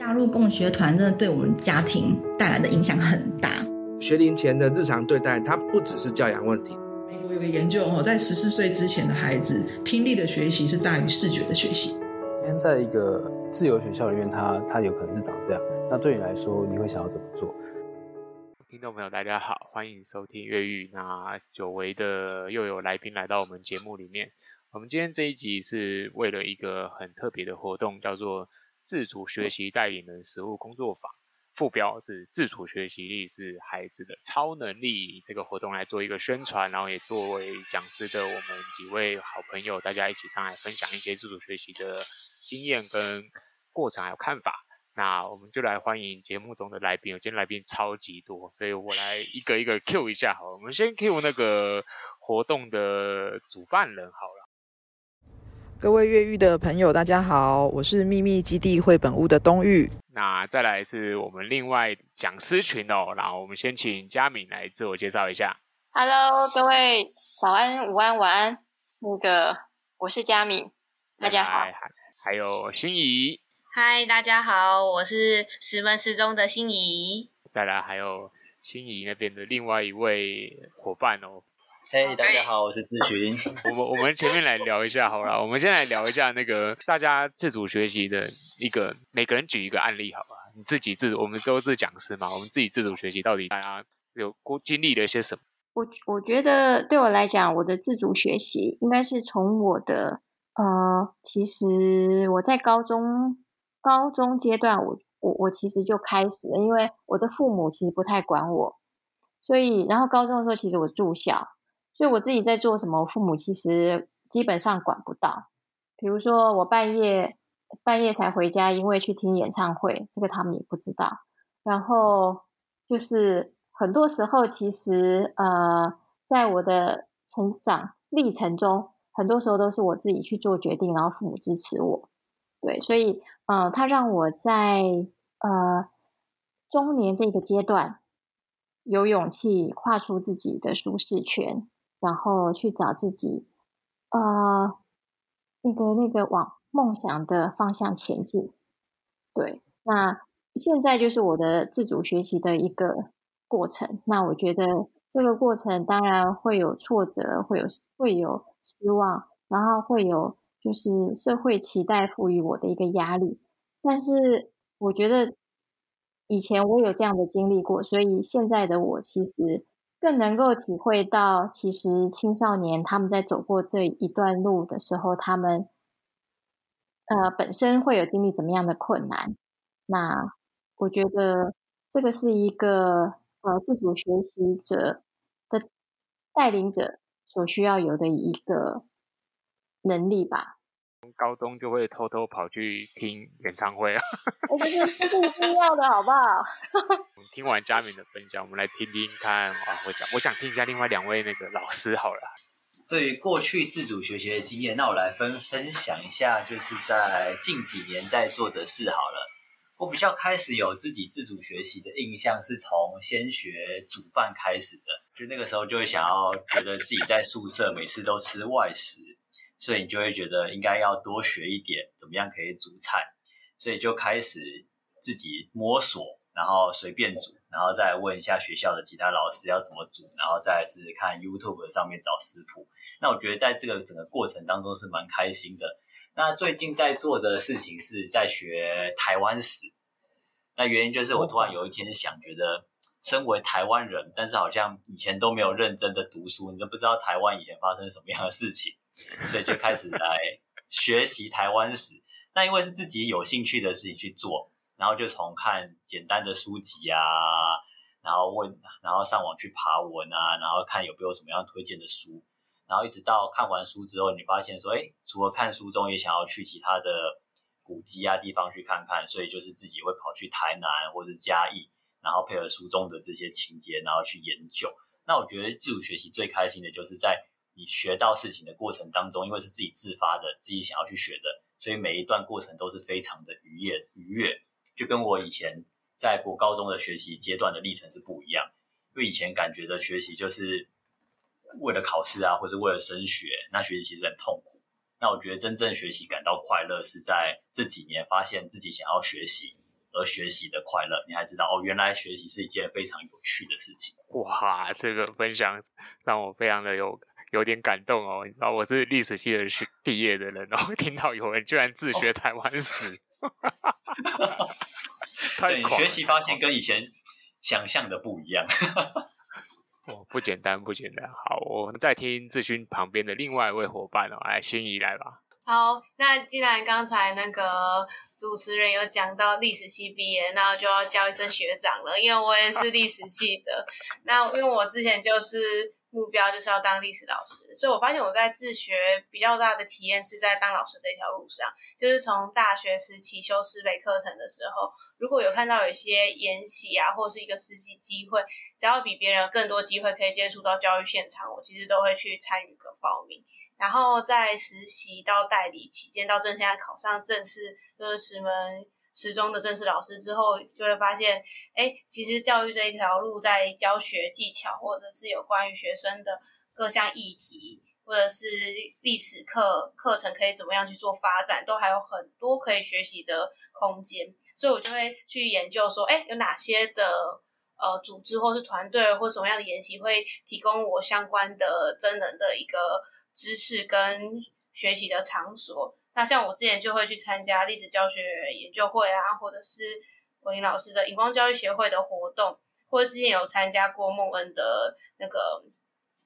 加入共学团真的对我们家庭带来的影响很大。学龄前的日常对待，它不只是教养问题。美国有个研究哦，在十四岁之前的孩子，听力的学习是大于视觉的学习。今天在一个自由学校里面，他他有可能是长这样。那对你来说，你会想要怎么做？听众朋友，大家好，欢迎收听越狱。那久违的又有来宾来到我们节目里面。我们今天这一集是为了一个很特别的活动，叫做自主学习带领人实务工作坊。副标是自主学习力是孩子的超能力，这个活动来做一个宣传，然后也作为讲师的我们几位好朋友，大家一起上来分享一些自主学习的经验跟过程还有看法。那我们就来欢迎节目中的来宾，今天来宾超级多，所以我来一个一个 Q 一下好了。我们先 Q 那个活动的主办人好了。各位越狱的朋友，大家好，我是秘密基地绘本屋的冬玉。那再来是我们另外讲师群哦，然后我们先请佳敏来自我介绍一下。Hello，各位早安、午安、晚安。那个我是佳敏，大家好。还还有心怡。嗨，大家好，我是石门十中的心怡。再来还有心怡那边的另外一位伙伴哦。嘿，hey, 大家好，我是志群。我们我们前面来聊一下好了，我们先来聊一下那个大家自主学习的一个，每个人举一个案例好吧？你自己自主，我们都是讲师嘛，我们自己自主学习到底大家有过经历了一些什么？我我觉得对我来讲，我的自主学习应该是从我的呃，其实我在高中高中阶段我，我我我其实就开始了，因为我的父母其实不太管我，所以然后高中的时候，其实我住校。所以我自己在做什么，父母其实基本上管不到。比如说我半夜半夜才回家，因为去听演唱会，这个他们也不知道。然后就是很多时候，其实呃，在我的成长历程中，很多时候都是我自己去做决定，然后父母支持我。对，所以呃，他让我在呃中年这个阶段有勇气跨出自己的舒适圈。然后去找自己，呃，那个那个往梦想的方向前进。对，那现在就是我的自主学习的一个过程。那我觉得这个过程当然会有挫折，会有会有失望，然后会有就是社会期待赋予我的一个压力。但是我觉得以前我有这样的经历过，所以现在的我其实。更能够体会到，其实青少年他们在走过这一段路的时候，他们呃本身会有经历怎么样的困难。那我觉得这个是一个呃自主学习者的带领者所需要有的一个能力吧。高中就会偷偷跑去听演唱会啊！我觉得这是一定要的，好不好？我们听完佳敏的分享，我们来听听看啊！我讲，我想听一下另外两位那个老师好了。对于过去自主学习的经验，那我来分分享一下，就是在近几年在做的事好了。我比较开始有自己自主学习的印象，是从先学煮饭开始的。就那个时候就会想要觉得自己在宿舍每次都吃外食。所以你就会觉得应该要多学一点，怎么样可以煮菜，所以就开始自己摸索，然后随便煮，然后再问一下学校的其他老师要怎么煮，然后再是看 YouTube 上面找食谱。那我觉得在这个整个过程当中是蛮开心的。那最近在做的事情是在学台湾史。那原因就是我突然有一天想，觉得身为台湾人，但是好像以前都没有认真的读书，你都不知道台湾以前发生什么样的事情。所以就开始来学习台湾史，那因为是自己有兴趣的事情去做，然后就从看简单的书籍啊，然后问，然后上网去爬文啊，然后看有没有什么样推荐的书，然后一直到看完书之后，你发现说，哎，除了看书中，也想要去其他的古迹啊地方去看看，所以就是自己会跑去台南或者嘉义，然后配合书中的这些情节，然后去研究。那我觉得自主学习最开心的就是在。你学到事情的过程当中，因为是自己自发的，自己想要去学的，所以每一段过程都是非常的愉悦愉悦，就跟我以前在国高中的学习阶段的历程是不一样。因为以前感觉的学习就是为了考试啊，或者为了升学，那学习其实很痛苦。那我觉得真正学习感到快乐，是在这几年发现自己想要学习，而学习的快乐，你还知道哦，原来学习是一件非常有趣的事情。哇，这个分享让我非常的有有点感动哦。你知道我是历史系的学毕业的人，然后听到有人居然自学台湾史，哦、对，学习发现跟以前想象的不一样。哦，不简单，不简单。好，我们再听志勋旁边的另外一位伙伴哦，来，心怡来吧。好，那既然刚才那个主持人有讲到历史系毕业，那就要叫一声学长了，因为我也是历史系的。那因为我之前就是目标就是要当历史老师，所以我发现我在自学比较大的体验是在当老师这条路上，就是从大学时期修师备课程的时候，如果有看到有一些研习啊，或者是一个实习机会，只要比别人更多机会可以接触到教育现场，我其实都会去参与跟报名。然后在实习到代理期间，到正现在考上正式就是石门实中的正式老师之后，就会发现，哎，其实教育这一条路在教学技巧，或者是有关于学生的各项议题，或者是历史课课程可以怎么样去做发展，都还有很多可以学习的空间。所以我就会去研究说，哎，有哪些的呃组织或是团队或什么样的研习会提供我相关的真人的一个。知识跟学习的场所，那像我之前就会去参加历史教学研究会啊，或者是文英老师的荧光教育协会的活动，或者之前有参加过孟恩的那个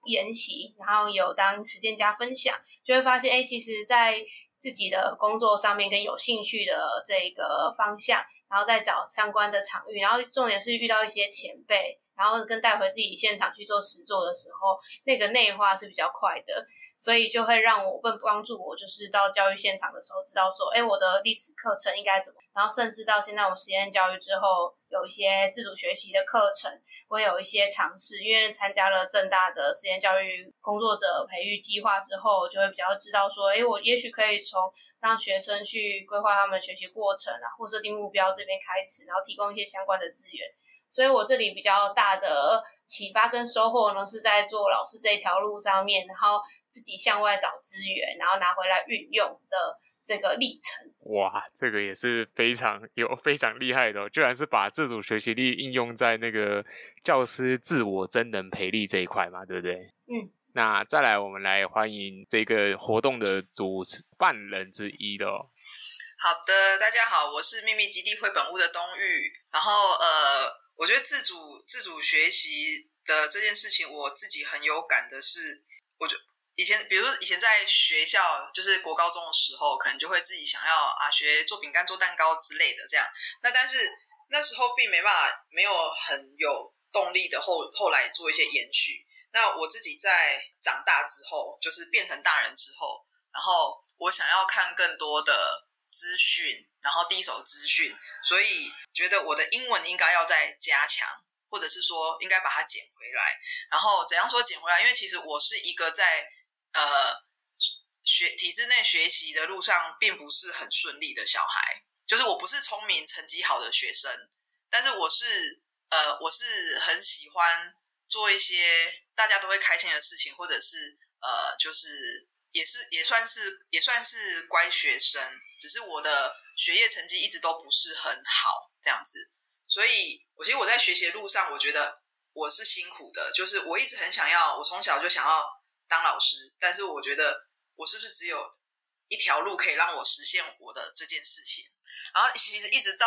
研习，然后有当实践家分享，就会发现，哎，其实，在自己的工作上面跟有兴趣的这个方向，然后再找相关的场域，然后重点是遇到一些前辈，然后跟带回自己现场去做实作的时候，那个内化是比较快的。所以就会让我更帮助我，就是到教育现场的时候，知道说，哎，我的历史课程应该怎么。然后甚至到现在，我实验教育之后，有一些自主学习的课程，我有一些尝试。因为参加了正大的实验教育工作者培育计划之后，就会比较知道说，哎，我也许可以从让学生去规划他们学习过程啊，或设定目标这边开始，然后提供一些相关的资源。所以我这里比较大的启发跟收获呢，是在做老师这一条路上面，然后。自己向外找资源，然后拿回来运用的这个历程。哇，这个也是非常有非常厉害的哦，居然是把自主学习力应用在那个教师自我真能培力这一块嘛，对不对？嗯。那再来，我们来欢迎这个活动的主办人之一的哦。好的，大家好，我是秘密基地绘本屋的东玉。然后呃，我觉得自主自主学习的这件事情，我自己很有感的是，我就。以前，比如说以前在学校，就是国高中的时候，可能就会自己想要啊学做饼干、做蛋糕之类的这样。那但是那时候并没办法，没有很有动力的后后来做一些延续。那我自己在长大之后，就是变成大人之后，然后我想要看更多的资讯，然后第一手资讯，所以觉得我的英文应该要再加强，或者是说应该把它捡回来。然后怎样说捡回来？因为其实我是一个在呃，学体制内学习的路上并不是很顺利的小孩，就是我不是聪明成绩好的学生，但是我是呃，我是很喜欢做一些大家都会开心的事情，或者是呃，就是也是也算是也算是乖学生，只是我的学业成绩一直都不是很好这样子，所以我其实我在学习路上，我觉得我是辛苦的，就是我一直很想要，我从小就想要。当老师，但是我觉得我是不是只有一条路可以让我实现我的这件事情？然后其实一直到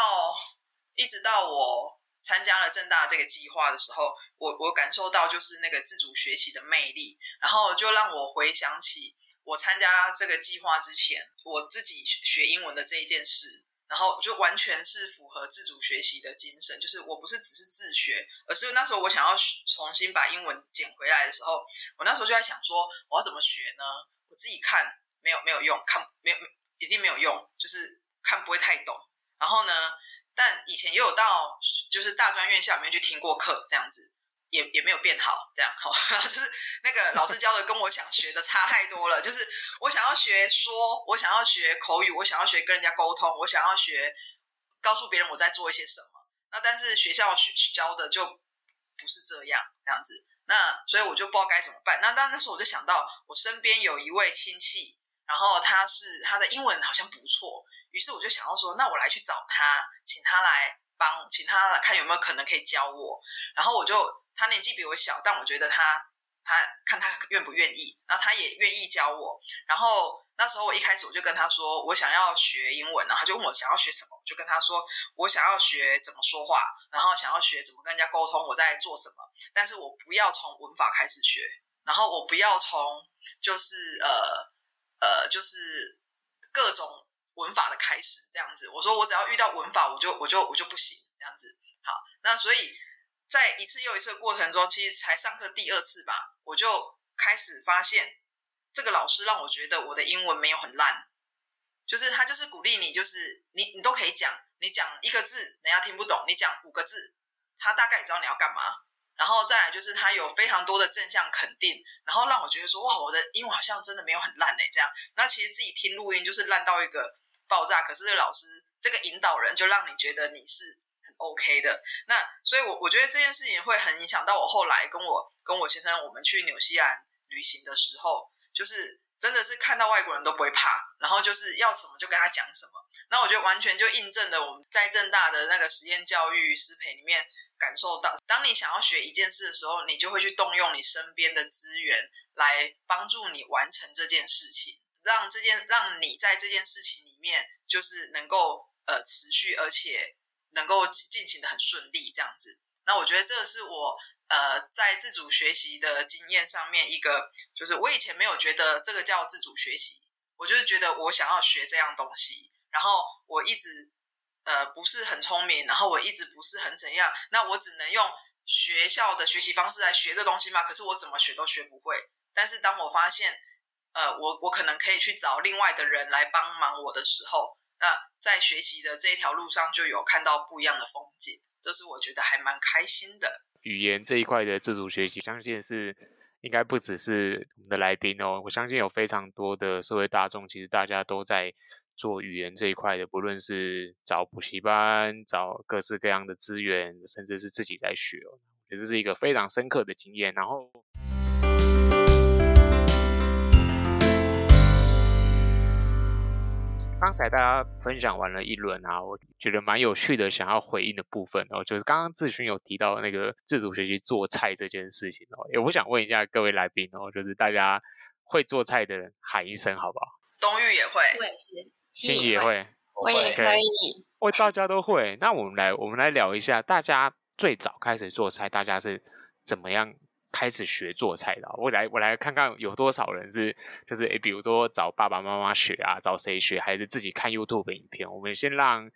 一直到我参加了正大这个计划的时候，我我感受到就是那个自主学习的魅力，然后就让我回想起我参加这个计划之前，我自己学英文的这一件事。然后就完全是符合自主学习的精神，就是我不是只是自学，而是那时候我想要重新把英文捡回来的时候，我那时候就在想说，我要怎么学呢？我自己看没有没有用，看没有一定没有用，就是看不会太懂。然后呢，但以前也有到就是大专院校里面去听过课这样子。也也没有变好，这样好，就是那个老师教的跟我想学的差太多了。就是我想要学说，我想要学口语，我想要学跟人家沟通，我想要学告诉别人我在做一些什么。那但是学校学教的就不是这样这样子。那所以我就不知道该怎么办。那但那时候我就想到，我身边有一位亲戚，然后他是他的英文好像不错，于是我就想要说，那我来去找他，请他来帮，请他来看有没有可能可以教我。然后我就他年纪比我小，但我觉得他他看他愿不愿意，然后他也愿意教我。然后那时候我一开始我就跟他说，我想要学英文，然后他就问我想要学什么，我就跟他说我想要学怎么说话，然后想要学怎么跟人家沟通，我在做什么，但是我不要从文法开始学，然后我不要从就是呃。呃，就是各种文法的开始这样子。我说我只要遇到文法，我就我就我就不行这样子。好，那所以在一次又一次的过程中，其实才上课第二次吧，我就开始发现这个老师让我觉得我的英文没有很烂，就是他就是鼓励你，就是你你都可以讲，你讲一个字人家听不懂，你讲五个字，他大概也知道你要干嘛。然后再来就是他有非常多的正向肯定，然后让我觉得说哇，我的英文好像真的没有很烂哎，这样。那其实自己听录音就是烂到一个爆炸，可是这个老师这个引导人就让你觉得你是 OK 的。那所以我，我觉得这件事情会很影响到我后来跟我跟我先生我们去纽西兰旅行的时候，就是真的是看到外国人都不会怕，然后就是要什么就跟他讲什么。那我觉得完全就印证了我们在正大的那个实验教育师培里面。感受到，当你想要学一件事的时候，你就会去动用你身边的资源来帮助你完成这件事情，让这件让你在这件事情里面就是能够呃持续，而且能够进行得很顺利这样子。那我觉得这是我呃在自主学习的经验上面一个，就是我以前没有觉得这个叫自主学习，我就是觉得我想要学这样东西，然后我一直。呃，不是很聪明，然后我一直不是很怎样，那我只能用学校的学习方式来学这东西嘛。可是我怎么学都学不会。但是当我发现，呃，我我可能可以去找另外的人来帮忙我的时候，那在学习的这一条路上就有看到不一样的风景，这是我觉得还蛮开心的。语言这一块的自主学习，相信是应该不只是我们的来宾哦，我相信有非常多的社会大众，其实大家都在。做语言这一块的，不论是找补习班、找各式各样的资源，甚至是自己在学哦，也是一个非常深刻的经验。然后，刚才大家分享完了一轮啊，我觉得蛮有趣的，想要回应的部分哦，就是刚刚志勋有提到那个自主学习做菜这件事情哦，也我想问一下各位来宾哦，就是大家会做菜的人喊一声好不好？东玉也会，我也是。心仪也会，我也可以。哦，大家都会。那我们来，我们来聊一下，大家最早开始做菜，大家是怎么样开始学做菜的？我来，我来看看有多少人是，就是诶，比如说找爸爸妈妈学啊，找谁学，还是自己看 YouTube 的影片？我们先让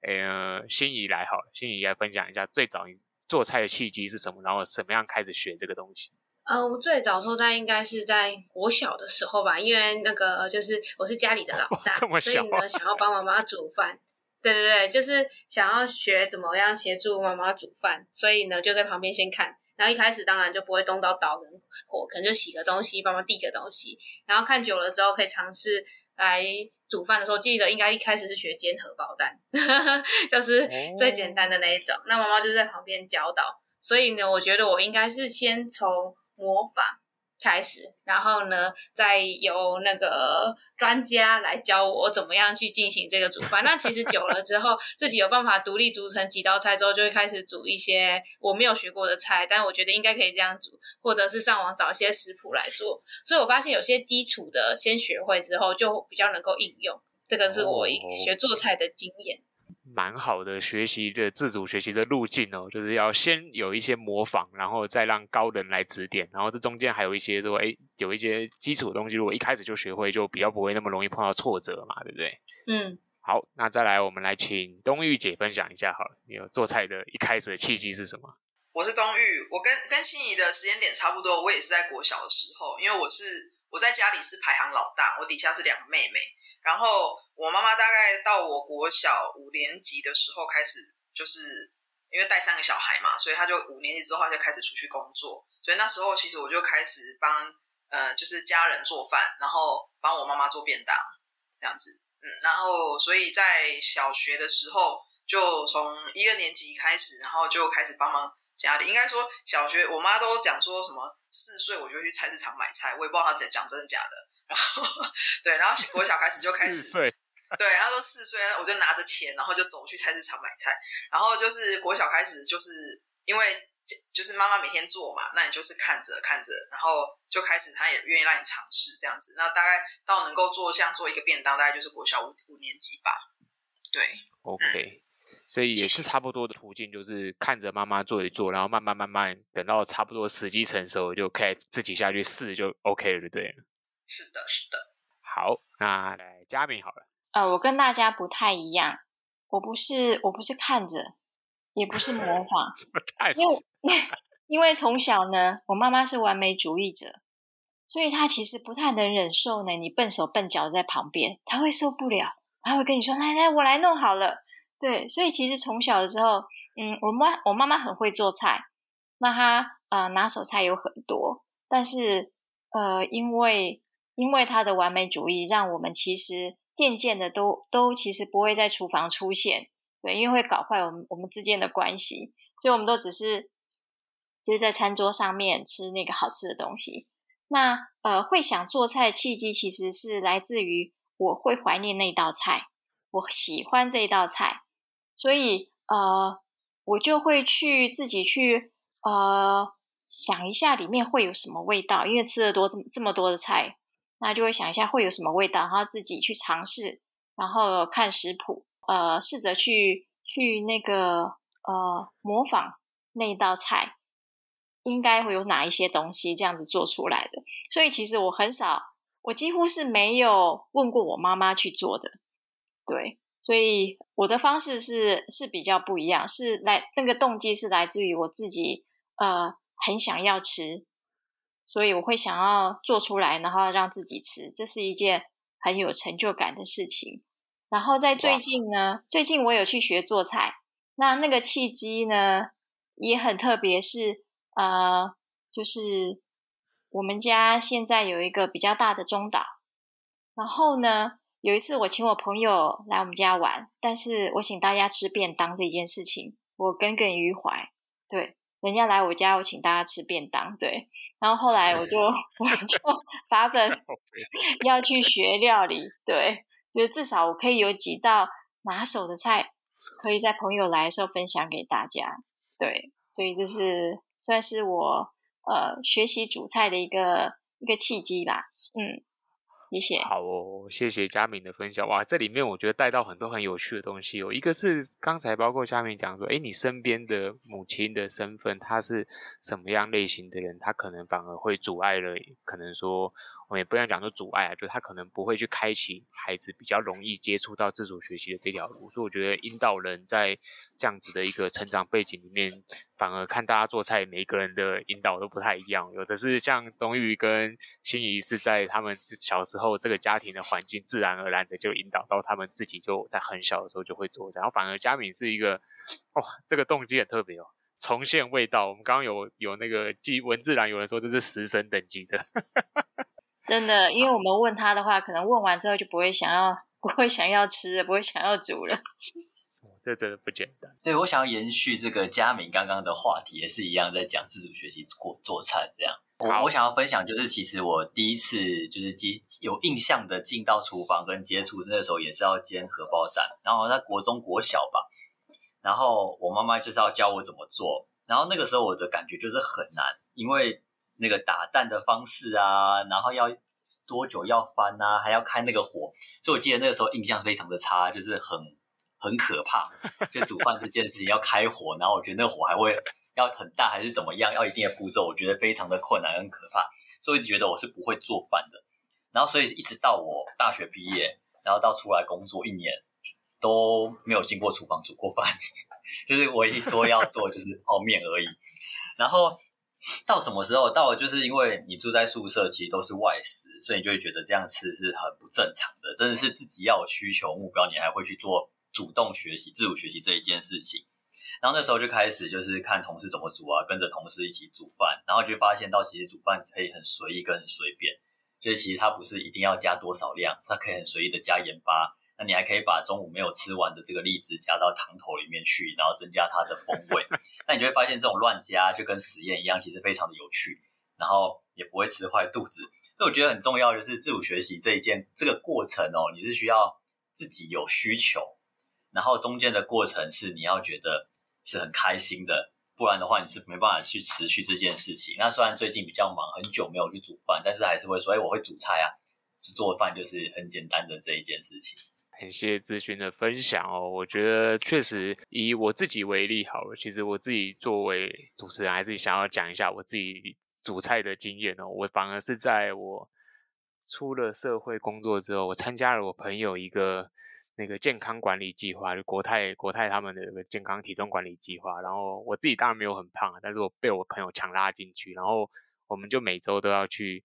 呃心仪来好了，心仪来分享一下最早你做菜的契机是什么，然后怎么样开始学这个东西。呃，我最早做菜应该是在国小的时候吧，因为那个就是我是家里的老大，这么小啊、所以呢，想要帮妈妈煮饭。对对对，就是想要学怎么样协助妈妈煮饭，所以呢就在旁边先看。然后一开始当然就不会动到刀跟火，可能就洗个东西，帮忙递个东西。然后看久了之后，可以尝试来煮饭的时候，记得应该一开始是学煎荷包蛋，就是最简单的那一种。哦、那妈妈就是在旁边教导，所以呢，我觉得我应该是先从。模仿开始，然后呢，再由那个专家来教我怎么样去进行这个煮饭。那其实久了之后，自己有办法独立煮成几道菜之后，就会开始煮一些我没有学过的菜，但我觉得应该可以这样煮，或者是上网找一些食谱来做。所以我发现有些基础的先学会之后，就比较能够应用。这个是我学做菜的经验。蛮好的学习的自主学习的路径哦，就是要先有一些模仿，然后再让高人来指点，然后这中间还有一些说，哎，有一些基础的东西，如果一开始就学会，就比较不会那么容易碰到挫折嘛，对不对？嗯，好，那再来，我们来请冬玉姐分享一下好了，你有做菜的一开始的契机是什么？我是冬玉，我跟跟心仪的时间点差不多，我也是在国小的时候，因为我是我在家里是排行老大，我底下是两个妹妹，然后。我妈妈大概到我国小五年级的时候开始，就是因为带三个小孩嘛，所以她就五年级之后她就开始出去工作。所以那时候其实我就开始帮呃，就是家人做饭，然后帮我妈妈做便当这样子。嗯，然后所以在小学的时候，就从一二年级开始，然后就开始帮忙家里。应该说小学我妈都讲说什么四岁我就去菜市场买菜，我也不知道她讲真的假的。然后 对，然后国小开始就开始。对，他说四岁，我就拿着钱，然后就走去菜市场买菜。然后就是国小开始，就是因为就是妈妈每天做嘛，那你就是看着看着，然后就开始他也愿意让你尝试这样子。那大概到能够做像做一个便当，大概就是国小五五年级吧。对，OK，嗯，所以也是差不多的途径，就是看着妈妈做一做，然后慢慢慢慢等到差不多时机成熟，就可以自己下去试就 OK 了，对不对？是的，是的。好，那来嘉敏好了。呃，我跟大家不太一样，我不是我不是看着，也不是模 仿，因为 因为从小呢，我妈妈是完美主义者，所以她其实不太能忍受呢，你笨手笨脚在旁边，她会受不了，她会跟你说：“来来，我来弄好了。”对，所以其实从小的时候，嗯，我妈我妈妈很会做菜，那她呃拿手菜有很多，但是呃因为因为她的完美主义，让我们其实。渐渐的都都其实不会在厨房出现，对，因为会搞坏我们我们之间的关系，所以我们都只是就是在餐桌上面吃那个好吃的东西。那呃，会想做菜的契机其实是来自于我会怀念那道菜，我喜欢这道菜，所以呃，我就会去自己去呃想一下里面会有什么味道，因为吃了多这么这么多的菜。那就会想一下会有什么味道，然后自己去尝试，然后看食谱，呃，试着去去那个呃模仿那一道菜，应该会有哪一些东西这样子做出来的。所以其实我很少，我几乎是没有问过我妈妈去做的，对，所以我的方式是是比较不一样，是来那个动机是来自于我自己，呃，很想要吃。所以我会想要做出来，然后让自己吃，这是一件很有成就感的事情。然后在最近呢，最近我有去学做菜，那那个契机呢也很特别，是呃，就是我们家现在有一个比较大的中岛，然后呢有一次我请我朋友来我们家玩，但是我请大家吃便当这件事情，我耿耿于怀，对。人家来我家，我请大家吃便当，对。然后后来我就 我就发 奋要去学料理，对，就是至少我可以有几道拿手的菜，可以在朋友来的时候分享给大家，对。所以这是算是我呃学习煮菜的一个一个契机吧，嗯。好哦，谢谢佳敏的分享。哇，这里面我觉得带到很多很有趣的东西哦。一个是刚才包括佳敏讲说，诶，你身边的母亲的身份，她是什么样类型的人？她可能反而会阻碍了，可能说。我们也不要讲说阻碍啊，就他可能不会去开启孩子比较容易接触到自主学习的这条路，所以我觉得引导人在这样子的一个成长背景里面，反而看大家做菜，每一个人的引导都不太一样。有的是像东玉跟心怡是在他们小时候这个家庭的环境，自然而然的就引导到他们自己就在很小的时候就会做菜，然后反而佳敏是一个，哇，这个动机很特别哦，重现味道。我们刚刚有有那个记文字栏有人说这是食神等级的。真的，因为我们问他的话，可能问完之后就不会想要，不会想要吃，不会想要煮了。这真的不简单。对，我想要延续这个佳敏刚刚的话题，也是一样在讲自主学习过做菜这样。我我想要分享就是，其实我第一次就是接有印象的进到厨房跟接触，那时候也是要煎荷包蛋，然后在国中国小吧，然后我妈妈就是要教我怎么做，然后那个时候我的感觉就是很难，因为。那个打蛋的方式啊，然后要多久要翻啊，还要开那个火，所以我记得那个时候印象非常的差，就是很很可怕。就煮饭这件事情要开火，然后我觉得那个火还会要很大还是怎么样，要一定的步骤，我觉得非常的困难，很可怕。所以我一直觉得我是不会做饭的。然后所以一直到我大学毕业，然后到出来工作一年，都没有进过厨房煮过饭，就是我一说要做就是泡面而已。然后。到什么时候？到就是因为你住在宿舍，其实都是外食，所以你就会觉得这样吃是很不正常的。真的是自己要有需求目标，你还会去做主动学习、自主学习这一件事情。然后那时候就开始就是看同事怎么煮啊，跟着同事一起煮饭，然后就发现到其实煮饭可以很随意跟很随便，就是其实它不是一定要加多少量，它可以很随意的加盐巴。那你还可以把中午没有吃完的这个栗子加到汤头里面去，然后增加它的风味。那你就会发现这种乱加就跟实验一样，其实非常的有趣，然后也不会吃坏肚子。所以我觉得很重要，就是自主学习这一件这个过程哦，你是需要自己有需求，然后中间的过程是你要觉得是很开心的，不然的话你是没办法去持续这件事情。那虽然最近比较忙，很久没有去煮饭，但是还是会说，哎，我会煮菜啊，做饭就是很简单的这一件事情。感谢谢咨询的分享哦，我觉得确实以我自己为例好了，其实我自己作为主持人，还是想要讲一下我自己煮菜的经验哦。我反而是在我出了社会工作之后，我参加了我朋友一个那个健康管理计划，就国泰国泰他们的一个健康体重管理计划。然后我自己当然没有很胖，但是我被我朋友强拉进去，然后我们就每周都要去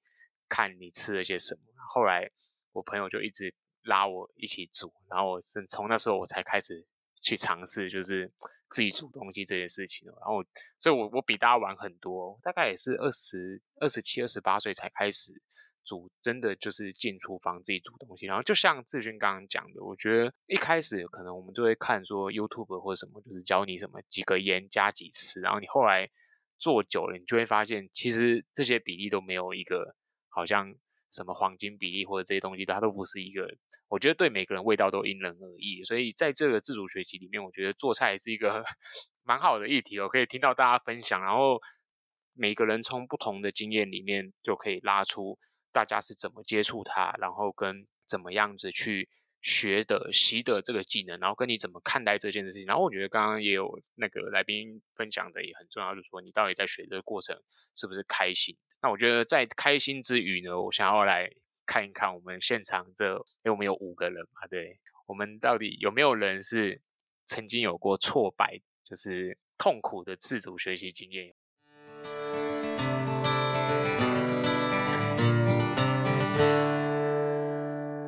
看你吃了些什么。后来我朋友就一直。拉我一起煮，然后我是从那时候我才开始去尝试，就是自己煮东西这件事情。然后，所以我我比大家晚很多，大概也是二十二十七、二十八岁才开始煮，真的就是进厨房自己煮东西。然后，就像志勋刚刚讲的，我觉得一开始可能我们就会看说 YouTube 或者什么，就是教你什么几个盐加几次，然后你后来做久了，你就会发现其实这些比例都没有一个好像。什么黄金比例或者这些东西，它都不是一个，我觉得对每个人味道都因人而异。所以在这个自主学习里面，我觉得做菜是一个 蛮好的议题哦，可以听到大家分享，然后每个人从不同的经验里面就可以拉出大家是怎么接触它，然后跟怎么样子去学的习得这个技能，然后跟你怎么看待这件事情。然后我觉得刚刚也有那个来宾分享的也很重要，就是说你到底在学的过程是不是开心。那我觉得在开心之余呢，我想要来看一看我们现场这，因为我们有五个人嘛，对，我们到底有没有人是曾经有过挫败，就是痛苦的自主学习经验？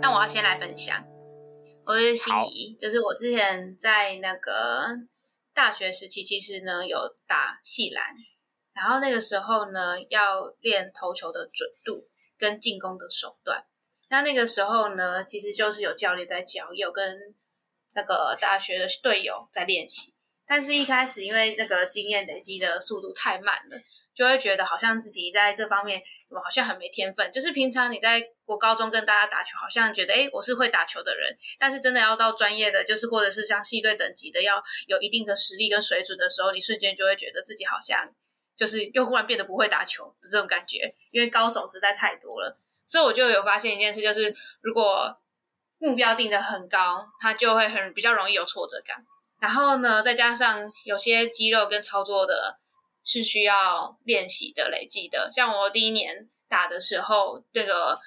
那我要先来分享，我是心仪，就是我之前在那个大学时期，其实呢有打戏篮。然后那个时候呢，要练投球的准度跟进攻的手段。那那个时候呢，其实就是有教练在教，有跟那个大学的队友在练习。但是，一开始因为那个经验累积的速度太慢了，就会觉得好像自己在这方面好像很没天分。就是平常你在国高中跟大家打球，好像觉得诶，我是会打球的人。但是真的要到专业的，就是或者是像系队等级的，要有一定的实力跟水准的时候，你瞬间就会觉得自己好像。就是又忽然变得不会打球的这种感觉，因为高手实在太多了，所以我就有发现一件事，就是如果目标定得很高，他就会很比较容易有挫折感。然后呢，再加上有些肌肉跟操作的是需要练习的、累积的。像我第一年打的时候，那个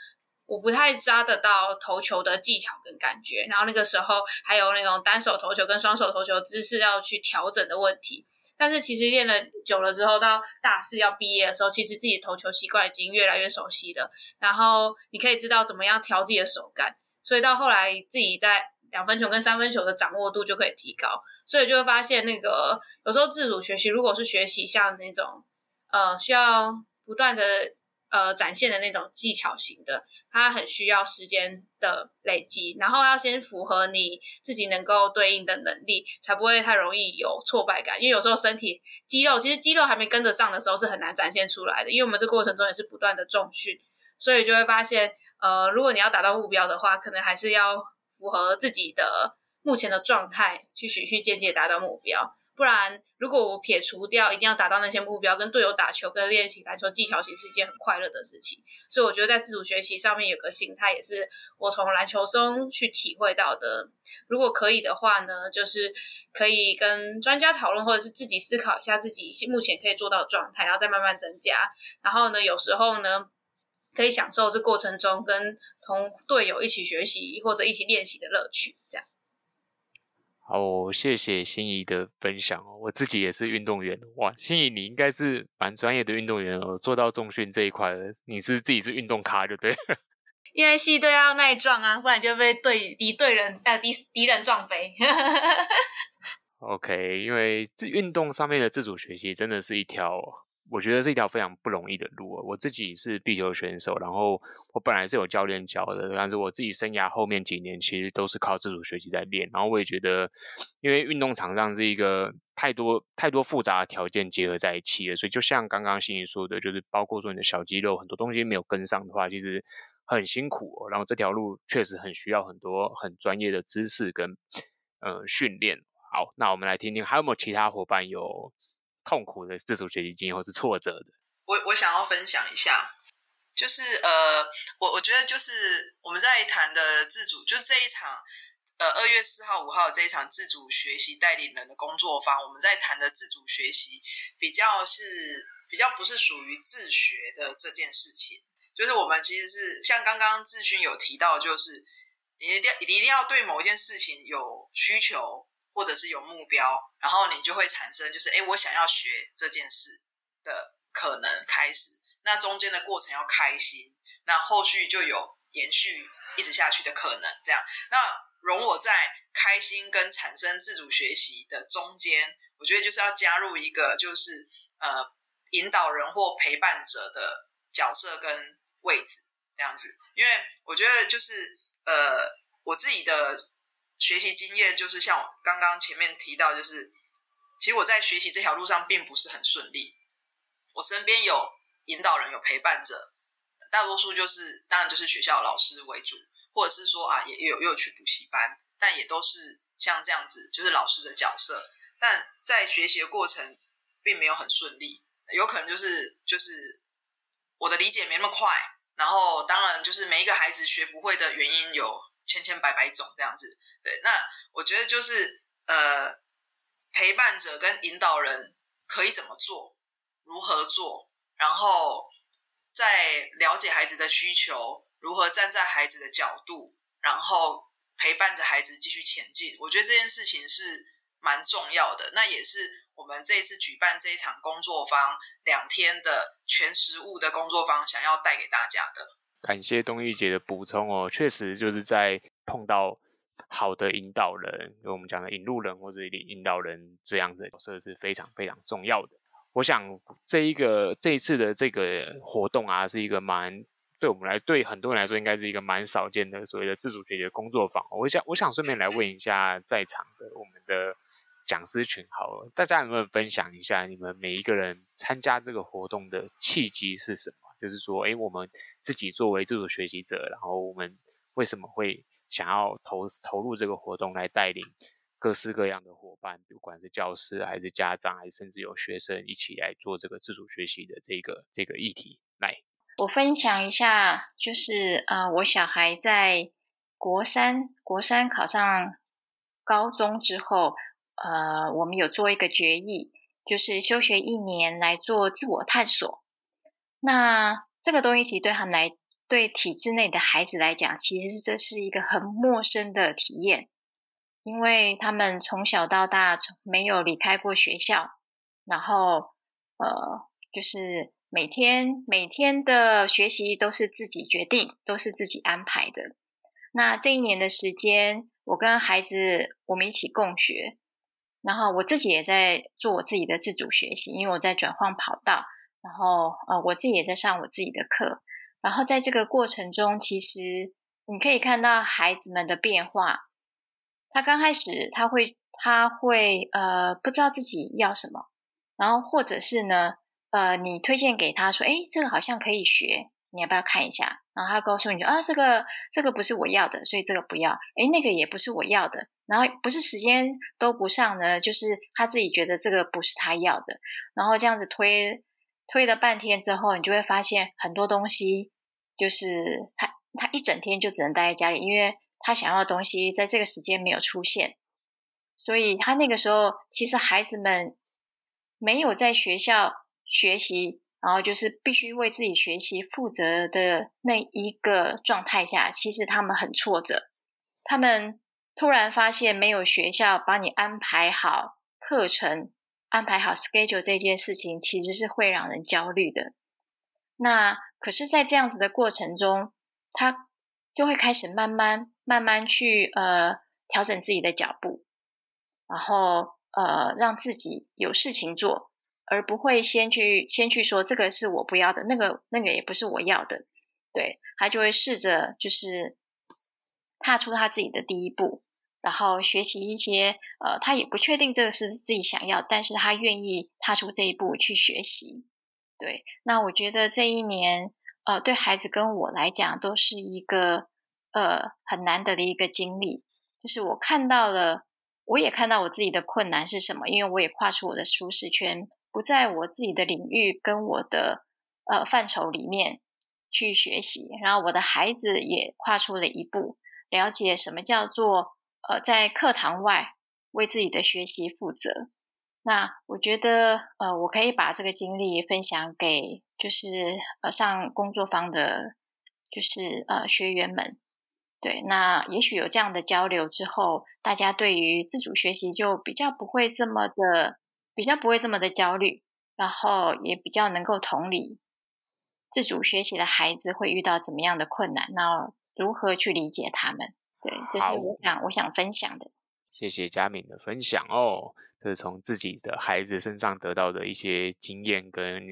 我不太抓得到投球的技巧跟感觉，然后那个时候还有那种单手投球跟双手投球姿势要去调整的问题。但是其实练了久了之后，到大四要毕业的时候，其实自己的投球习惯已经越来越熟悉了。然后你可以知道怎么样调自己的手感，所以到后来自己在两分球跟三分球的掌握度就可以提高。所以就会发现，那个有时候自主学习，如果是学习像那种呃需要不断的。呃，展现的那种技巧型的，它很需要时间的累积，然后要先符合你自己能够对应的能力，才不会太容易有挫败感。因为有时候身体肌肉，其实肌肉还没跟得上的时候，是很难展现出来的。因为我们这过程中也是不断的重训，所以就会发现，呃，如果你要达到目标的话，可能还是要符合自己的目前的状态，去循序渐进达到目标。不然，如果我撇除掉一定要达到那些目标，跟队友打球、跟练习篮球技巧，其实是一件很快乐的事情。所以我觉得在自主学习上面有个心态，也是我从篮球中去体会到的。如果可以的话呢，就是可以跟专家讨论，或者是自己思考一下自己目前可以做到的状态，然后再慢慢增加。然后呢，有时候呢，可以享受这过程中跟同队友一起学习或者一起练习的乐趣，这样。好，谢谢心仪的分享哦。我自己也是运动员，哇，心仪你应该是蛮专业的运动员哦，做到重训这一块了，你是自己是运动咖就对了。因为系队要耐撞啊，不然就被对敌对人呃敌敌人撞飞。OK，因为这运动上面的自主学习真的是一条。我觉得是一条非常不容易的路。我自己是壁球选手，然后我本来是有教练教的，但是我自己生涯后面几年其实都是靠自主学习在练。然后我也觉得，因为运动场上是一个太多太多复杂的条件结合在一起了，所以就像刚刚心怡说的，就是包括说你的小肌肉很多东西没有跟上的话，其实很辛苦，然后这条路确实很需要很多很专业的知识跟呃训练。好，那我们来听听还有没有其他伙伴有痛苦的自主学习经验或是挫折的？我我想要分享一下，就是呃，我我觉得就是我们在谈的自主，就是这一场呃二月四号五号这一场自主学习带领人的工作坊，我们在谈的自主学习比较是比较不是属于自学的这件事情，就是我们其实是像刚刚志勋有提到，就是你一定要你一定要对某一件事情有需求，或者是有目标，然后你就会产生就是哎，我想要学这件事的。可能开始，那中间的过程要开心，那后续就有延续一直下去的可能。这样，那容我在开心跟产生自主学习的中间，我觉得就是要加入一个就是呃引导人或陪伴者的角色跟位置这样子，因为我觉得就是呃我自己的学习经验就是像我刚刚前面提到，就是其实我在学习这条路上并不是很顺利。我身边有引导人，有陪伴者，大多数就是当然就是学校老师为主，或者是说啊，也也有也有去补习班，但也都是像这样子，就是老师的角色。但在学习的过程并没有很顺利，有可能就是就是我的理解没那么快，然后当然就是每一个孩子学不会的原因有千千百百种这样子。对，那我觉得就是呃，陪伴者跟引导人可以怎么做？如何做？然后在了解孩子的需求，如何站在孩子的角度，然后陪伴着孩子继续前进。我觉得这件事情是蛮重要的。那也是我们这一次举办这一场工作坊两天的全实物的工作坊，想要带给大家的。感谢东玉姐的补充哦，确实就是在碰到好的引导人，就我们讲的引路人或者引导人这样的角色是非常非常重要的。我想这一个这一次的这个活动啊，是一个蛮对我们来对很多人来说，应该是一个蛮少见的所谓的自主学习的工作坊。我想我想顺便来问一下在场的我们的讲师群，好了，大家有没有分享一下你们每一个人参加这个活动的契机是什么？就是说，哎，我们自己作为自主学习者，然后我们为什么会想要投投入这个活动来带领？各式各样的伙伴，不管是教师还是家长，还是甚至有学生一起来做这个自主学习的这个这个议题。来，我分享一下，就是呃，我小孩在国三国三考上高中之后，呃，我们有做一个决议，就是休学一年来做自我探索。那这个东西其实对他们来，对体制内的孩子来讲，其实这是一个很陌生的体验。因为他们从小到大从没有离开过学校，然后呃，就是每天每天的学习都是自己决定，都是自己安排的。那这一年的时间，我跟孩子我们一起共学，然后我自己也在做我自己的自主学习，因为我在转换跑道，然后呃，我自己也在上我自己的课。然后在这个过程中，其实你可以看到孩子们的变化。他刚开始，他会，他会，呃，不知道自己要什么，然后或者是呢，呃，你推荐给他说，哎，这个好像可以学，你要不要看一下？然后他告诉你，啊，这个，这个不是我要的，所以这个不要，哎，那个也不是我要的，然后不是时间都不上呢，就是他自己觉得这个不是他要的，然后这样子推，推了半天之后，你就会发现很多东西，就是他，他一整天就只能待在家里，因为。他想要的东西在这个时间没有出现，所以他那个时候其实孩子们没有在学校学习，然后就是必须为自己学习负责的那一个状态下，其实他们很挫折。他们突然发现没有学校帮你安排好课程、安排好 schedule 这件事情，其实是会让人焦虑的。那可是，在这样子的过程中，他就会开始慢慢。慢慢去呃调整自己的脚步，然后呃让自己有事情做，而不会先去先去说这个是我不要的，那个那个也不是我要的，对，他就会试着就是踏出他自己的第一步，然后学习一些呃他也不确定这个是自己想要，但是他愿意踏出这一步去学习，对，那我觉得这一年呃，对孩子跟我来讲都是一个呃很难得的一个经历。就是我看到了，我也看到我自己的困难是什么，因为我也跨出我的舒适圈，不在我自己的领域跟我的呃范畴里面去学习。然后我的孩子也跨出了一步，了解什么叫做呃在课堂外为自己的学习负责。那我觉得，呃，我可以把这个经历分享给，就是呃上工作坊的，就是呃学员们。对，那也许有这样的交流之后，大家对于自主学习就比较不会这么的，比较不会这么的焦虑，然后也比较能够同理自主学习的孩子会遇到怎么样的困难，那如何去理解他们？对，这是我想我想分享的。谢谢佳敏的分享哦，这是从自己的孩子身上得到的一些经验跟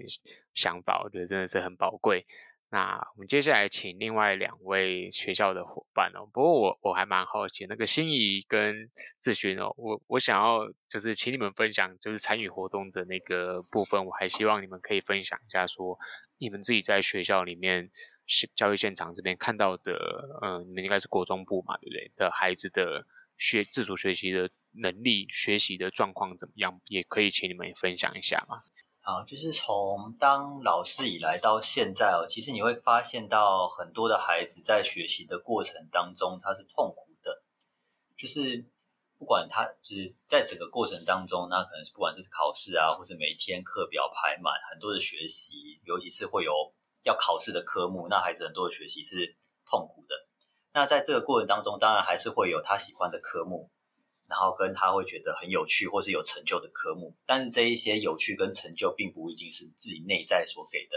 想法，我觉得真的是很宝贵。那我们接下来请另外两位学校的伙伴哦，不过我我还蛮好奇，那个心仪跟志勋哦，我我想要就是请你们分享，就是参与活动的那个部分，我还希望你们可以分享一下，说你们自己在学校里面教育现场这边看到的，嗯、呃，你们应该是国中部嘛，对不对？的孩子的。学自主学习的能力，学习的状况怎么样？也可以请你们分享一下吗？好，就是从当老师以来到现在哦，其实你会发现到很多的孩子在学习的过程当中，他是痛苦的。就是不管他就是在整个过程当中，那可能不管是考试啊，或者每天课表排满，很多的学习，尤其是会有要考试的科目，那孩子很多的学习是痛苦的。那在这个过程当中，当然还是会有他喜欢的科目，然后跟他会觉得很有趣或是有成就的科目。但是这一些有趣跟成就，并不一定是自己内在所给的。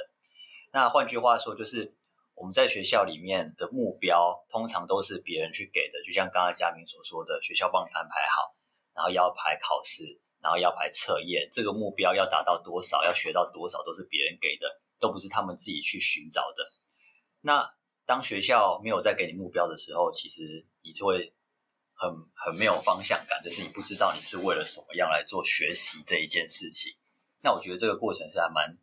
那换句话说，就是我们在学校里面的目标，通常都是别人去给的。就像刚刚佳敏所说的，学校帮你安排好，然后要排考试，然后要排测验，这个目标要达到多少，要学到多少，都是别人给的，都不是他们自己去寻找的。那当学校没有再给你目标的时候，其实你是会很很没有方向感，就是你不知道你是为了什么样来做学习这一件事情。那我觉得这个过程是还蛮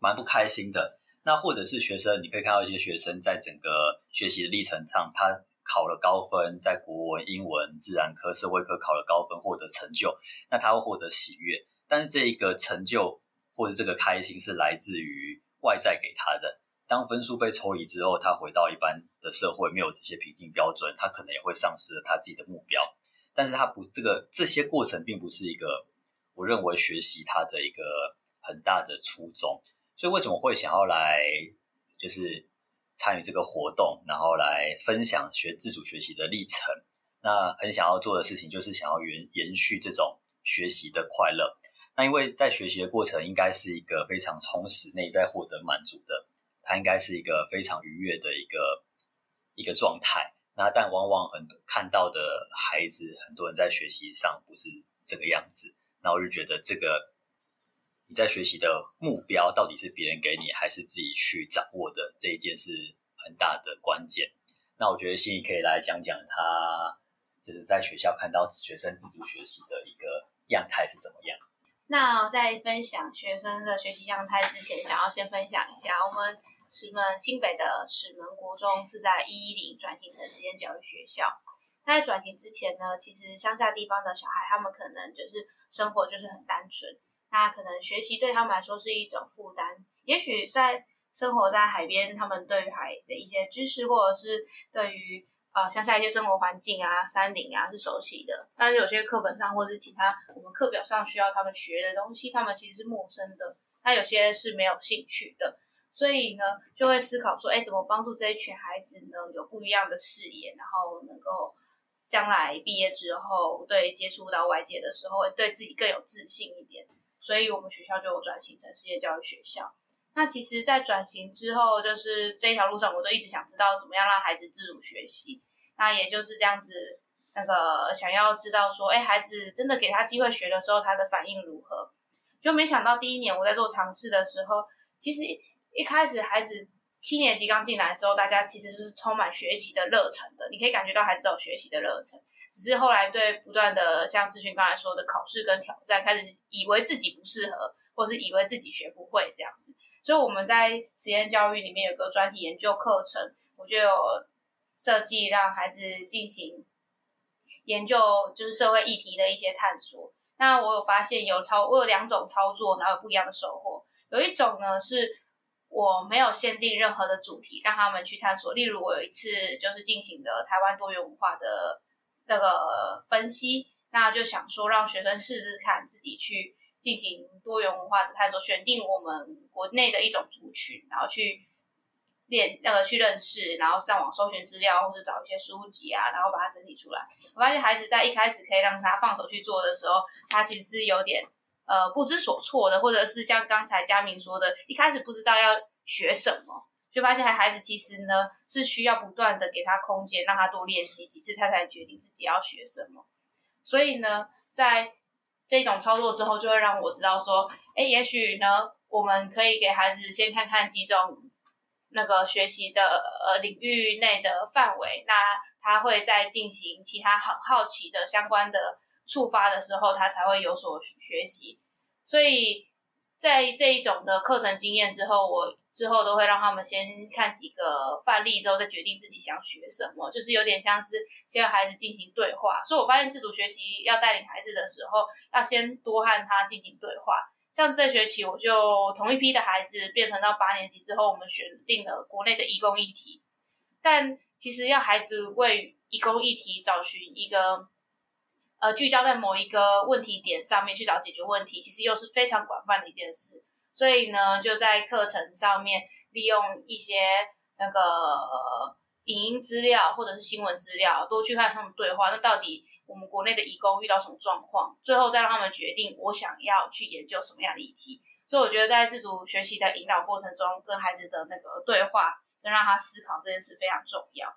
蛮不开心的。那或者是学生，你可以看到一些学生在整个学习的历程上，他考了高分，在国文、英文、自然科、社会科考了高分，获得成就，那他会获得喜悦。但是这一个成就或者这个开心是来自于外在给他的。当分数被抽离之后，他回到一般的社会，没有这些评定标准，他可能也会丧失了他自己的目标。但是他不，这个这些过程并不是一个我认为学习他的一个很大的初衷。所以为什么会想要来就是参与这个活动，然后来分享学自主学习的历程？那很想要做的事情就是想要延延续这种学习的快乐。那因为在学习的过程应该是一个非常充实、内在获得满足的。它应该是一个非常愉悦的一个一个状态，那但往往很看到的孩子，很多人在学习上不是这个样子，那我就觉得这个你在学习的目标到底是别人给你，还是自己去掌握的这一件是很大的关键。那我觉得心怡可以来讲讲他就是在学校看到学生自主学习的一个样态是怎么样。那在分享学生的学习样态之前，想要先分享一下我们。石门新北的石门国中是在一一零转型成实验教育学校。那在转型之前呢，其实乡下地方的小孩，他们可能就是生活就是很单纯，那可能学习对他们来说是一种负担。也许在生活在海边，他们对于海的一些知识，或者是对于啊乡下一些生活环境啊、山林啊是熟悉的，但是有些课本上或者是其他我们课表上需要他们学的东西，他们其实是陌生的。他有些是没有兴趣的。所以呢，就会思考说，哎，怎么帮助这一群孩子呢，有不一样的视野，然后能够将来毕业之后，对接触到外界的时候，会对自己更有自信一点。所以我们学校就转型成世界教育学校。那其实，在转型之后，就是这一条路上，我都一直想知道怎么样让孩子自主学习。那也就是这样子，那个想要知道说，哎，孩子真的给他机会学的时候，他的反应如何？就没想到第一年我在做尝试的时候，其实。一开始孩子七年级刚进来的时候，大家其实是充满学习的热忱的，你可以感觉到孩子都有学习的热忱。只是后来对不断的像志勋刚才说的考试跟挑战，开始以为自己不适合，或是以为自己学不会这样子。所以我们在实验教育里面有个专题研究课程，我就有设计让孩子进行研究，就是社会议题的一些探索。那我有发现有操，我有两种操作，然后有不一样的收获。有一种呢是我没有限定任何的主题，让他们去探索。例如我有一次就是进行的台湾多元文化的那个分析，那就想说让学生试试看自己去进行多元文化的探索，选定我们国内的一种族群，然后去练那个去认识，然后上网搜寻资料，或者找一些书籍啊，然后把它整理出来。我发现孩子在一开始可以让他放手去做的时候，他其实有点呃不知所措的，或者是像刚才佳明说的，一开始不知道要学什么，就发现孩子其实呢是需要不断的给他空间，让他多练习几次，他才决定自己要学什么。所以呢，在这种操作之后，就会让我知道说，哎，也许呢，我们可以给孩子先看看几种那个学习的呃领域内的范围，那。他会在进行其他很好奇的相关的触发的时候，他才会有所学习。所以在这一种的课程经验之后，我之后都会让他们先看几个范例，之后再决定自己想学什么，就是有点像是先和孩子进行对话。所以我发现自主学习要带领孩子的时候，要先多和他进行对话。像这学期我就同一批的孩子变成到八年级之后，我们选定了国内的移工议题，但。其实要孩子为移工议题找寻一个，呃，聚焦在某一个问题点上面去找解决问题，其实又是非常广泛的一件事。所以呢，就在课程上面利用一些那个影音资料或者是新闻资料，多去看他们对话。那到底我们国内的移工遇到什么状况？最后再让他们决定我想要去研究什么样的议题。所以我觉得在自主学习的引导过程中，跟孩子的那个对话。能让他思考这件事非常重要。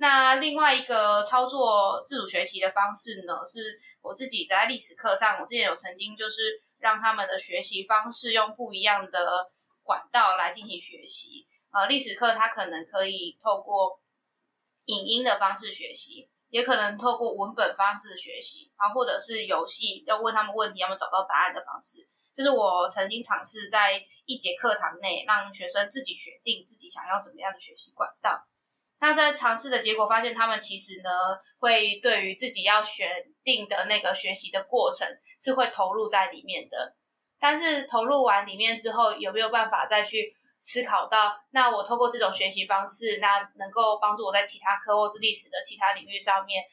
那另外一个操作自主学习的方式呢，是我自己在历史课上，我之前有曾经就是让他们的学习方式用不一样的管道来进行学习。呃，历史课他可能可以透过影音的方式学习，也可能透过文本方式学习，啊，或者是游戏要问他们问题，要么找到答案的方式。就是我曾经尝试在一节课堂内让学生自己决定自己想要怎么样的学习管道。那在尝试的结果发现，他们其实呢会对于自己要选定的那个学习的过程是会投入在里面的。但是投入完里面之后，有没有办法再去思考到，那我透过这种学习方式，那能够帮助我在其他科或是历史的其他领域上面，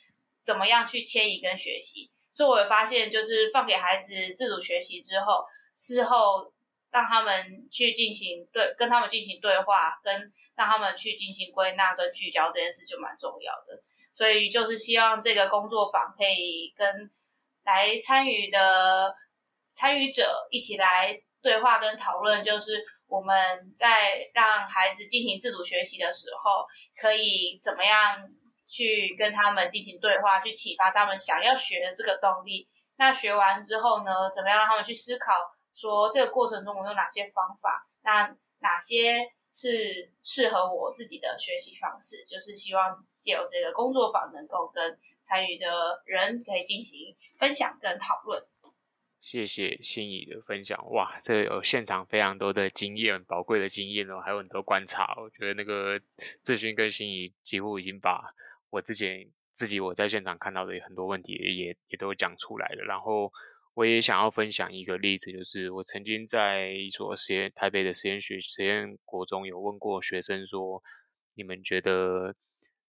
怎么样去迁移跟学习？所以我也发现，就是放给孩子自主学习之后。事后让他们去进行对，跟他们进行对话，跟让他们去进行归纳跟聚焦这件事就蛮重要的。所以就是希望这个工作坊可以跟来参与的参与者一起来对话跟讨论，就是我们在让孩子进行自主学习的时候，可以怎么样去跟他们进行对话，去启发他们想要学的这个动力。那学完之后呢，怎么样让他们去思考？说这个过程中我有哪些方法？那哪些是适合我自己的学习方式？就是希望借由这个工作坊，能够跟参与的人可以进行分享跟讨论。谢谢心怡的分享，哇，这有现场非常多的经验，宝贵的经验哦，还有很多观察。我觉得那个志勋跟心怡几乎已经把我之前自己我在现场看到的很多问题也也都讲出来了，然后。我也想要分享一个例子，就是我曾经在一所实验台北的实验学实验国中有问过学生说：“你们觉得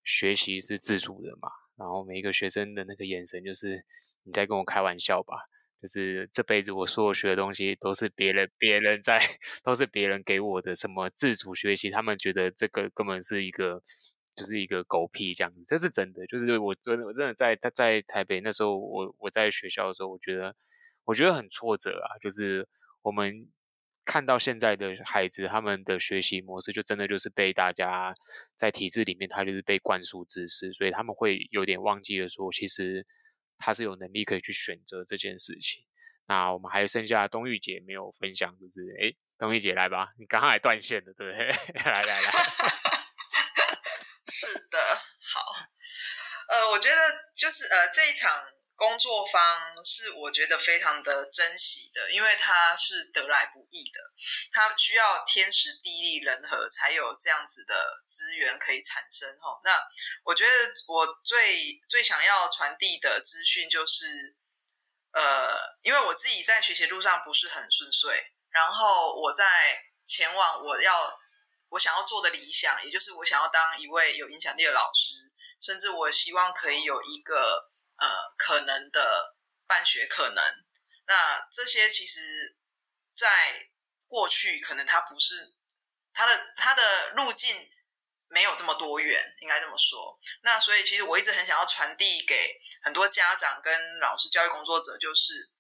学习是自主的吗？”然后每一个学生的那个眼神就是你在跟我开玩笑吧？就是这辈子我所有学的东西都是别人别人在 都是别人给我的，什么自主学习？他们觉得这个根本是一个就是一个狗屁这样子，这是真的。就是我真的我真的在他在台北那时候，我我在学校的时候，我觉得。我觉得很挫折啊，就是我们看到现在的孩子，他们的学习模式就真的就是被大家在体制里面，他就是被灌输知识，所以他们会有点忘记了说，其实他是有能力可以去选择这件事情。那我们还剩下东玉姐没有分享，就是哎，东玉姐来吧，你刚刚还断线了，对不对？来来来，是的，好，呃，我觉得就是呃这一场。工作坊是我觉得非常的珍惜的，因为它是得来不易的，它需要天时地利人和才有这样子的资源可以产生。哈，那我觉得我最最想要传递的资讯就是，呃，因为我自己在学习路上不是很顺遂，然后我在前往我要我想要做的理想，也就是我想要当一位有影响力的老师，甚至我希望可以有一个。呃，可能的办学可能，那这些其实，在过去可能它不是它的它的路径没有这么多元，应该这么说。那所以其实我一直很想要传递给很多家长跟老师、教育工作者，就是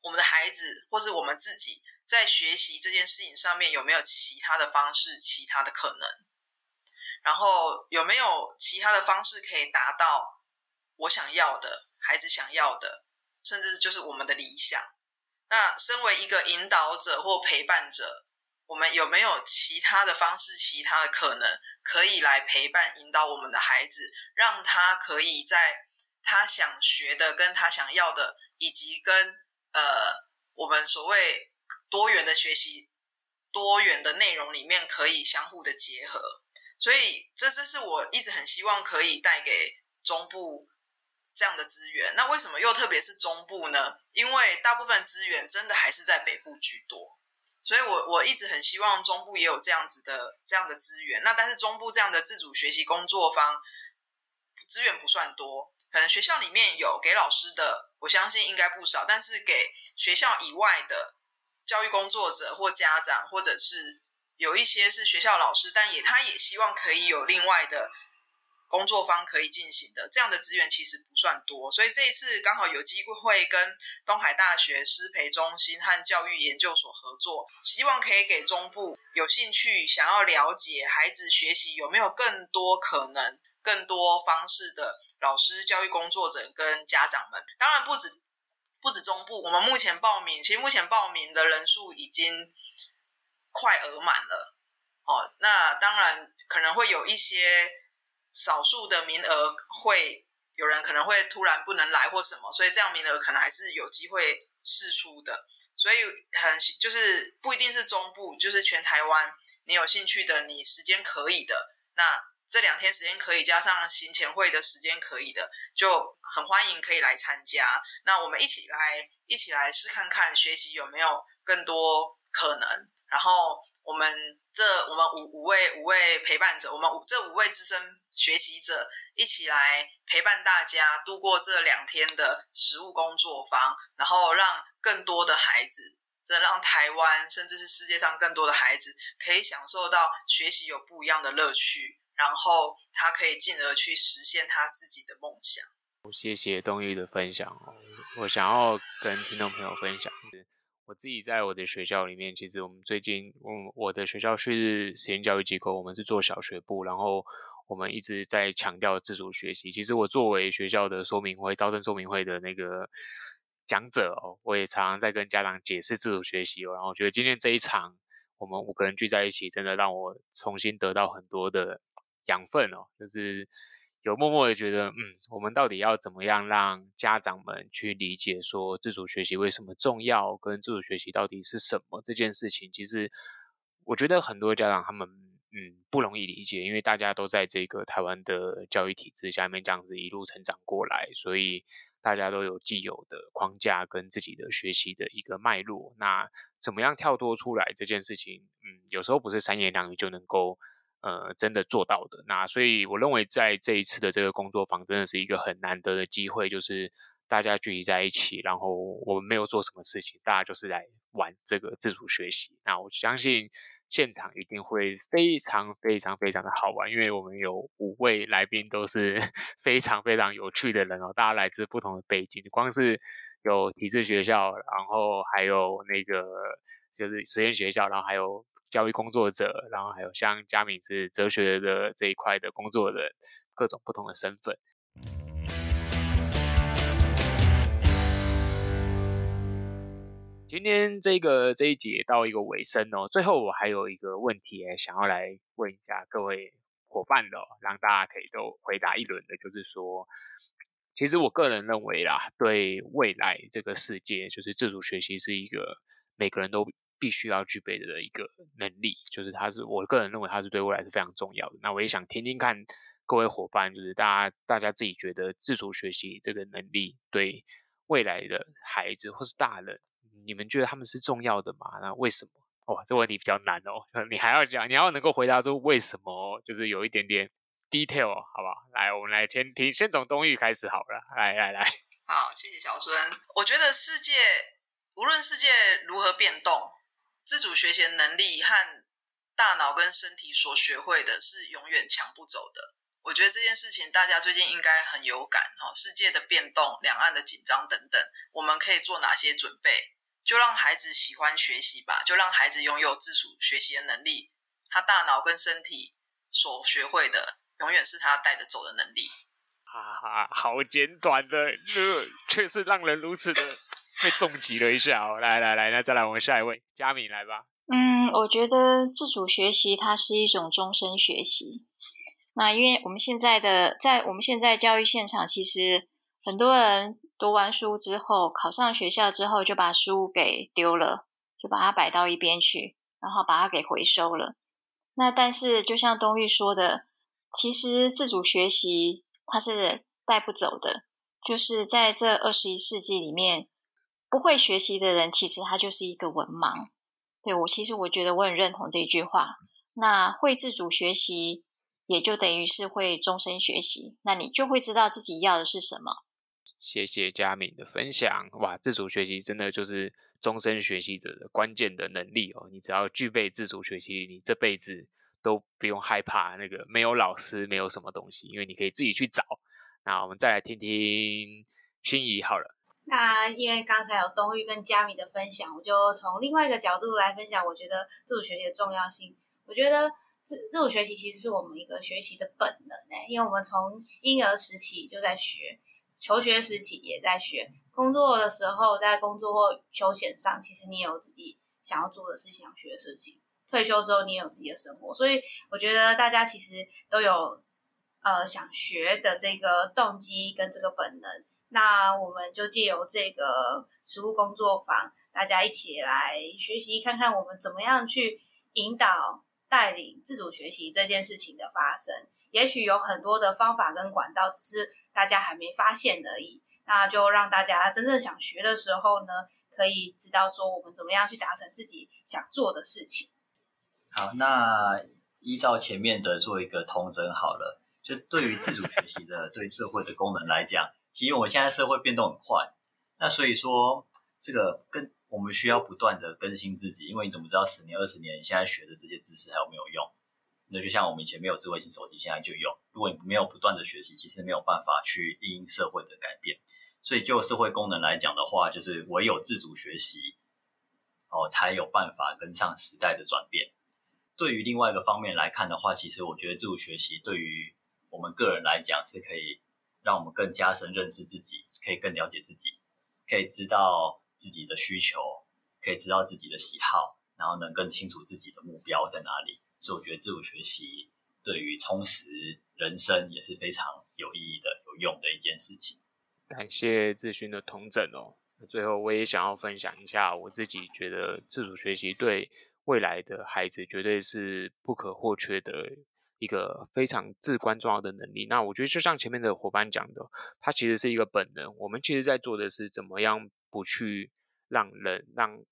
我们的孩子或是我们自己在学习这件事情上面有没有其他的方式、其他的可能，然后有没有其他的方式可以达到。我想要的，孩子想要的，甚至就是我们的理想。那身为一个引导者或陪伴者，我们有没有其他的方式、其他的可能，可以来陪伴、引导我们的孩子，让他可以在他想学的、跟他想要的，以及跟呃我们所谓多元的学习、多元的内容里面，可以相互的结合。所以，这这是我一直很希望可以带给中部。这样的资源，那为什么又特别是中部呢？因为大部分资源真的还是在北部居多，所以我我一直很希望中部也有这样子的这样的资源。那但是中部这样的自主学习工作坊资源不算多，可能学校里面有给老师的，我相信应该不少，但是给学校以外的教育工作者或家长，或者是有一些是学校老师，但也他也希望可以有另外的。工作方可以进行的这样的资源其实不算多，所以这一次刚好有机会跟东海大学师培中心和教育研究所合作，希望可以给中部有兴趣想要了解孩子学习有没有更多可能、更多方式的老师、教育工作者跟家长们。当然不止不止中部，我们目前报名，其实目前报名的人数已经快额满了。哦，那当然可能会有一些。少数的名额会有人可能会突然不能来或什么，所以这样名额可能还是有机会试出的。所以很就是不一定是中部，就是全台湾，你有兴趣的，你时间可以的，那这两天时间可以加上行前会的时间可以的，就很欢迎可以来参加。那我们一起来一起来试看看学习有没有更多可能。然后我们这我们五五位五位陪伴者，我们五这五位资深。学习者一起来陪伴大家度过这两天的实务工作坊，然后让更多的孩子，这让台湾甚至是世界上更多的孩子可以享受到学习有不一样的乐趣，然后他可以进而去实现他自己的梦想。谢谢东玉的分享哦，我想要跟听众朋友分享，我自己在我的学校里面，其实我们最近，我我的学校是实验教育机构，我们是做小学部，然后。我们一直在强调自主学习。其实我作为学校的说明会、招生说明会的那个讲者哦，我也常常在跟家长解释自主学习哦。然后我觉得今天这一场，我们五个人聚在一起，真的让我重新得到很多的养分哦。就是有默默的觉得，嗯，我们到底要怎么样让家长们去理解说自主学习为什么重要，跟自主学习到底是什么这件事情？其实我觉得很多家长他们。嗯，不容易理解，因为大家都在这个台湾的教育体制下面这样子一路成长过来，所以大家都有既有的框架跟自己的学习的一个脉络。那怎么样跳脱出来这件事情，嗯，有时候不是三言两语就能够呃真的做到的。那所以我认为在这一次的这个工作坊真的是一个很难得的机会，就是大家聚集在一起，然后我们没有做什么事情，大家就是来玩这个自主学习。那我相信。现场一定会非常非常非常的好玩，因为我们有五位来宾都是 非常非常有趣的人哦，大家来自不同的背景，光是有体制学校，然后还有那个就是实验学校，然后还有教育工作者，然后还有像佳敏是哲学的这一块的工作人，各种不同的身份。今天这个这一节到一个尾声哦，最后我还有一个问题想要来问一下各位伙伴的，让大家可以都回答一轮的，就是说，其实我个人认为啦，对未来这个世界，就是自主学习是一个每个人都必须要具备的一个能力，就是它是我个人认为它是对未来是非常重要的。那我也想听听看各位伙伴，就是大家大家自己觉得自主学习这个能力对未来的孩子或是大人，你们觉得他们是重要的吗？那为什么？哇，这问题比较难哦，你还要讲，你要能够回答出为什么，就是有一点点。detail 好不好？来，我们来先听，先从东玉开始好了。来来来，好，谢谢小孙。我觉得世界无论世界如何变动，自主学习能力和大脑跟身体所学会的是永远抢不走的。我觉得这件事情大家最近应该很有感哈。世界的变动、两岸的紧张等等，我们可以做哪些准备？就让孩子喜欢学习吧，就让孩子拥有自主学习的能力，他大脑跟身体所学会的。永远是他带着走的能力。哈啊，好简短的，却是让人如此的被重击了一下哦。来来来，那再来我们下一位佳敏来吧。嗯，我觉得自主学习它是一种终身学习。那因为我们现在的在我们现在教育现场，其实很多人读完书之后，考上学校之后就把书给丢了，就把它摆到一边去，然后把它给回收了。那但是就像东玉说的。其实自主学习它是带不走的，就是在这二十一世纪里面，不会学习的人其实他就是一个文盲。对，我其实我觉得我很认同这一句话。那会自主学习，也就等于是会终身学习。那你就会知道自己要的是什么。谢谢佳敏的分享。哇，自主学习真的就是终身学习者的关键的能力哦。你只要具备自主学习，你这辈子。都不用害怕那个没有老师，没有什么东西，因为你可以自己去找。那我们再来听听心怡好了。那因为刚才有东玉跟佳米的分享，我就从另外一个角度来分享。我觉得自主学习的重要性。我觉得自自主学习其实是我们一个学习的本能诶，因为我们从婴儿时期就在学，求学时期也在学，工作的时候在工作或休闲上，其实你也有自己想要做的事情，想学的事情。退休之后，你也有自己的生活，所以我觉得大家其实都有呃想学的这个动机跟这个本能。那我们就借由这个实务工作坊，大家一起来学习，看看我们怎么样去引导、带领自主学习这件事情的发生。也许有很多的方法跟管道，只是大家还没发现而已。那就让大家真正想学的时候呢，可以知道说我们怎么样去达成自己想做的事情。好，那依照前面的做一个统整好了。就对于自主学习的对社会的功能来讲，其实我们现在社会变动很快，那所以说这个跟我们需要不断的更新自己，因为你怎么知道十年、二十年你现在学的这些知识还有没有用？那就像我们以前没有智慧型手机，现在就有。如果你没有不断的学习，其实没有办法去因应社会的改变。所以就社会功能来讲的话，就是唯有自主学习哦，才有办法跟上时代的转变。对于另外一个方面来看的话，其实我觉得自主学习对于我们个人来讲是可以让我们更加深认识自己，可以更了解自己，可以知道自己的需求，可以知道自己的喜好，然后能更清楚自己的目标在哪里。所以我觉得自主学习对于充实人生也是非常有意义的、有用的一件事情。感谢志勋的同整哦。最后我也想要分享一下我自己觉得自主学习对。未来的孩子绝对是不可或缺的一个非常至关重要的能力。那我觉得就像前面的伙伴讲的，它其实是一个本能。我们其实在做的是怎么样不去让人让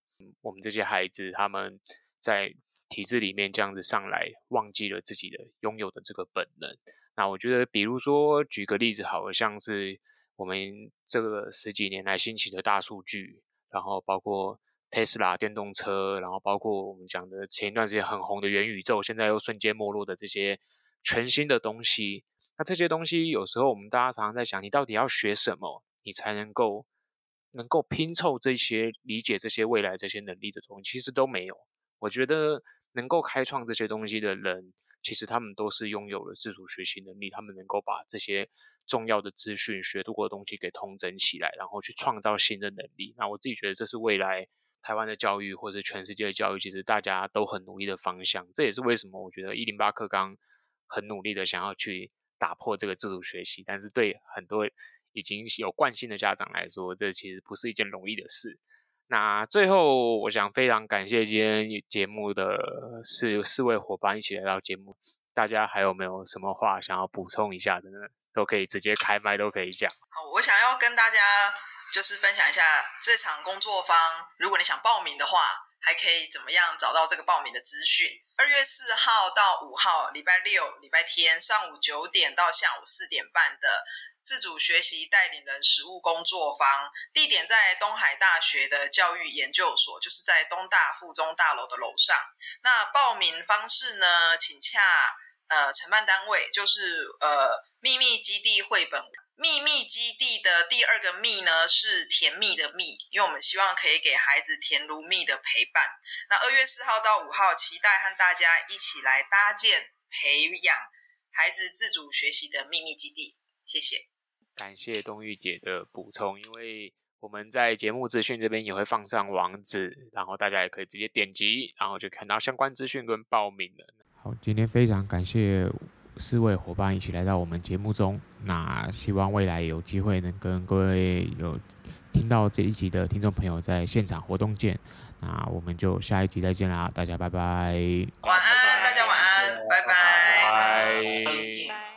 我们这些孩子他们在体制里面这样子上来，忘记了自己的拥有的这个本能。那我觉得，比如说举个例子，好像是我们这个十几年来兴起的大数据，然后包括。特斯拉电动车，然后包括我们讲的前一段时间很红的元宇宙，现在又瞬间没落的这些全新的东西。那这些东西有时候我们大家常常在想，你到底要学什么，你才能够能够拼凑这些理解这些未来这些能力的东西，其实都没有。我觉得能够开创这些东西的人，其实他们都是拥有了自主学习能力，他们能够把这些重要的资讯、学过的东西给通整起来，然后去创造新的能力。那我自己觉得这是未来。台湾的教育或者全世界的教育，其实大家都很努力的方向。这也是为什么我觉得一零八课纲很努力的想要去打破这个自主学习，但是对很多已经有惯性的家长来说，这其实不是一件容易的事。那最后，我想非常感谢今天节目的四四位伙伴一起来到节目，大家还有没有什么话想要补充一下的呢？都可以直接开麦，都可以讲。好，我想要跟大家就是分享一下这场工作坊，如果你想报名的话，还可以怎么样找到这个报名的资讯？二月四号到五号，礼拜六、礼拜天上午九点到下午四点半的。自主学习带领人实务工作坊，地点在东海大学的教育研究所，就是在东大附中大楼的楼上。那报名方式呢？请洽呃承办单位，就是呃秘密基地绘本。秘密基地的第二个秘呢是甜蜜的蜜，因为我们希望可以给孩子甜如蜜的陪伴。那二月四号到五号，期待和大家一起来搭建培养孩子自主学习的秘密基地。谢谢。感谢冬玉姐的补充，因为我们在节目资讯这边也会放上网址，然后大家也可以直接点击，然后就看到相关资讯跟报名了。好，今天非常感谢四位伙伴一起来到我们节目中。那希望未来有机会能跟各位有听到这一集的听众朋友在现场活动见。那我们就下一集再见啦大家拜拜。晚安大家晚安拜拜。拜拜。